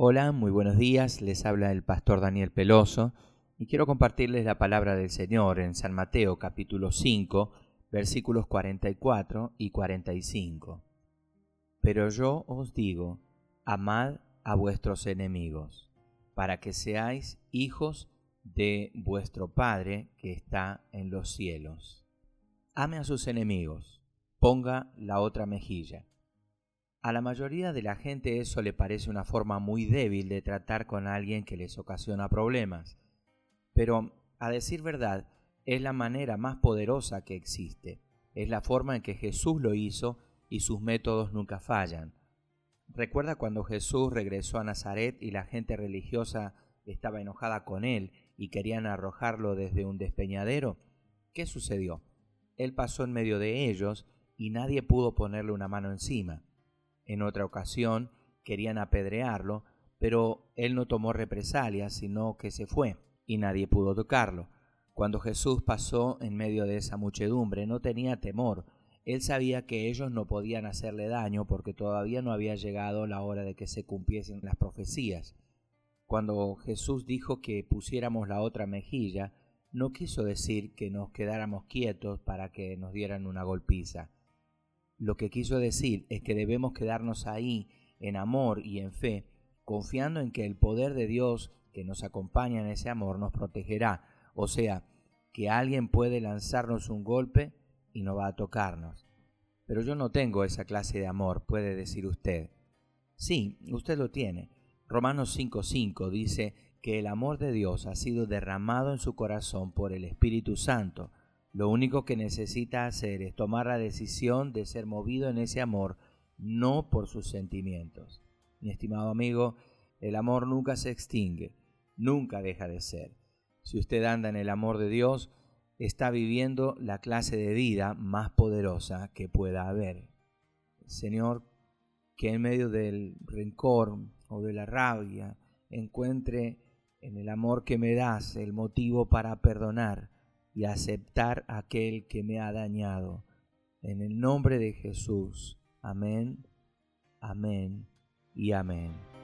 Hola, muy buenos días. Les habla el pastor Daniel Peloso y quiero compartirles la palabra del Señor en San Mateo capítulo 5, versículos 44 y 45. Pero yo os digo, amad a vuestros enemigos, para que seáis hijos de vuestro Padre que está en los cielos. Ame a sus enemigos, ponga la otra mejilla. A la mayoría de la gente eso le parece una forma muy débil de tratar con alguien que les ocasiona problemas. Pero, a decir verdad, es la manera más poderosa que existe. Es la forma en que Jesús lo hizo y sus métodos nunca fallan. ¿Recuerda cuando Jesús regresó a Nazaret y la gente religiosa estaba enojada con él y querían arrojarlo desde un despeñadero? ¿Qué sucedió? Él pasó en medio de ellos y nadie pudo ponerle una mano encima. En otra ocasión querían apedrearlo, pero él no tomó represalias, sino que se fue, y nadie pudo tocarlo. Cuando Jesús pasó en medio de esa muchedumbre, no tenía temor. Él sabía que ellos no podían hacerle daño porque todavía no había llegado la hora de que se cumpliesen las profecías. Cuando Jesús dijo que pusiéramos la otra mejilla, no quiso decir que nos quedáramos quietos para que nos dieran una golpiza. Lo que quiso decir es que debemos quedarnos ahí en amor y en fe, confiando en que el poder de Dios que nos acompaña en ese amor nos protegerá. O sea, que alguien puede lanzarnos un golpe y no va a tocarnos. Pero yo no tengo esa clase de amor, puede decir usted. Sí, usted lo tiene. Romanos 5.5 dice que el amor de Dios ha sido derramado en su corazón por el Espíritu Santo lo único que necesita hacer es tomar la decisión de ser movido en ese amor, no por sus sentimientos. Mi estimado amigo, el amor nunca se extingue, nunca deja de ser. Si usted anda en el amor de Dios, está viviendo la clase de vida más poderosa que pueda haber. Señor, que en medio del rencor o de la rabia encuentre en el amor que me das el motivo para perdonar y aceptar aquel que me ha dañado. En el nombre de Jesús. Amén, amén y amén.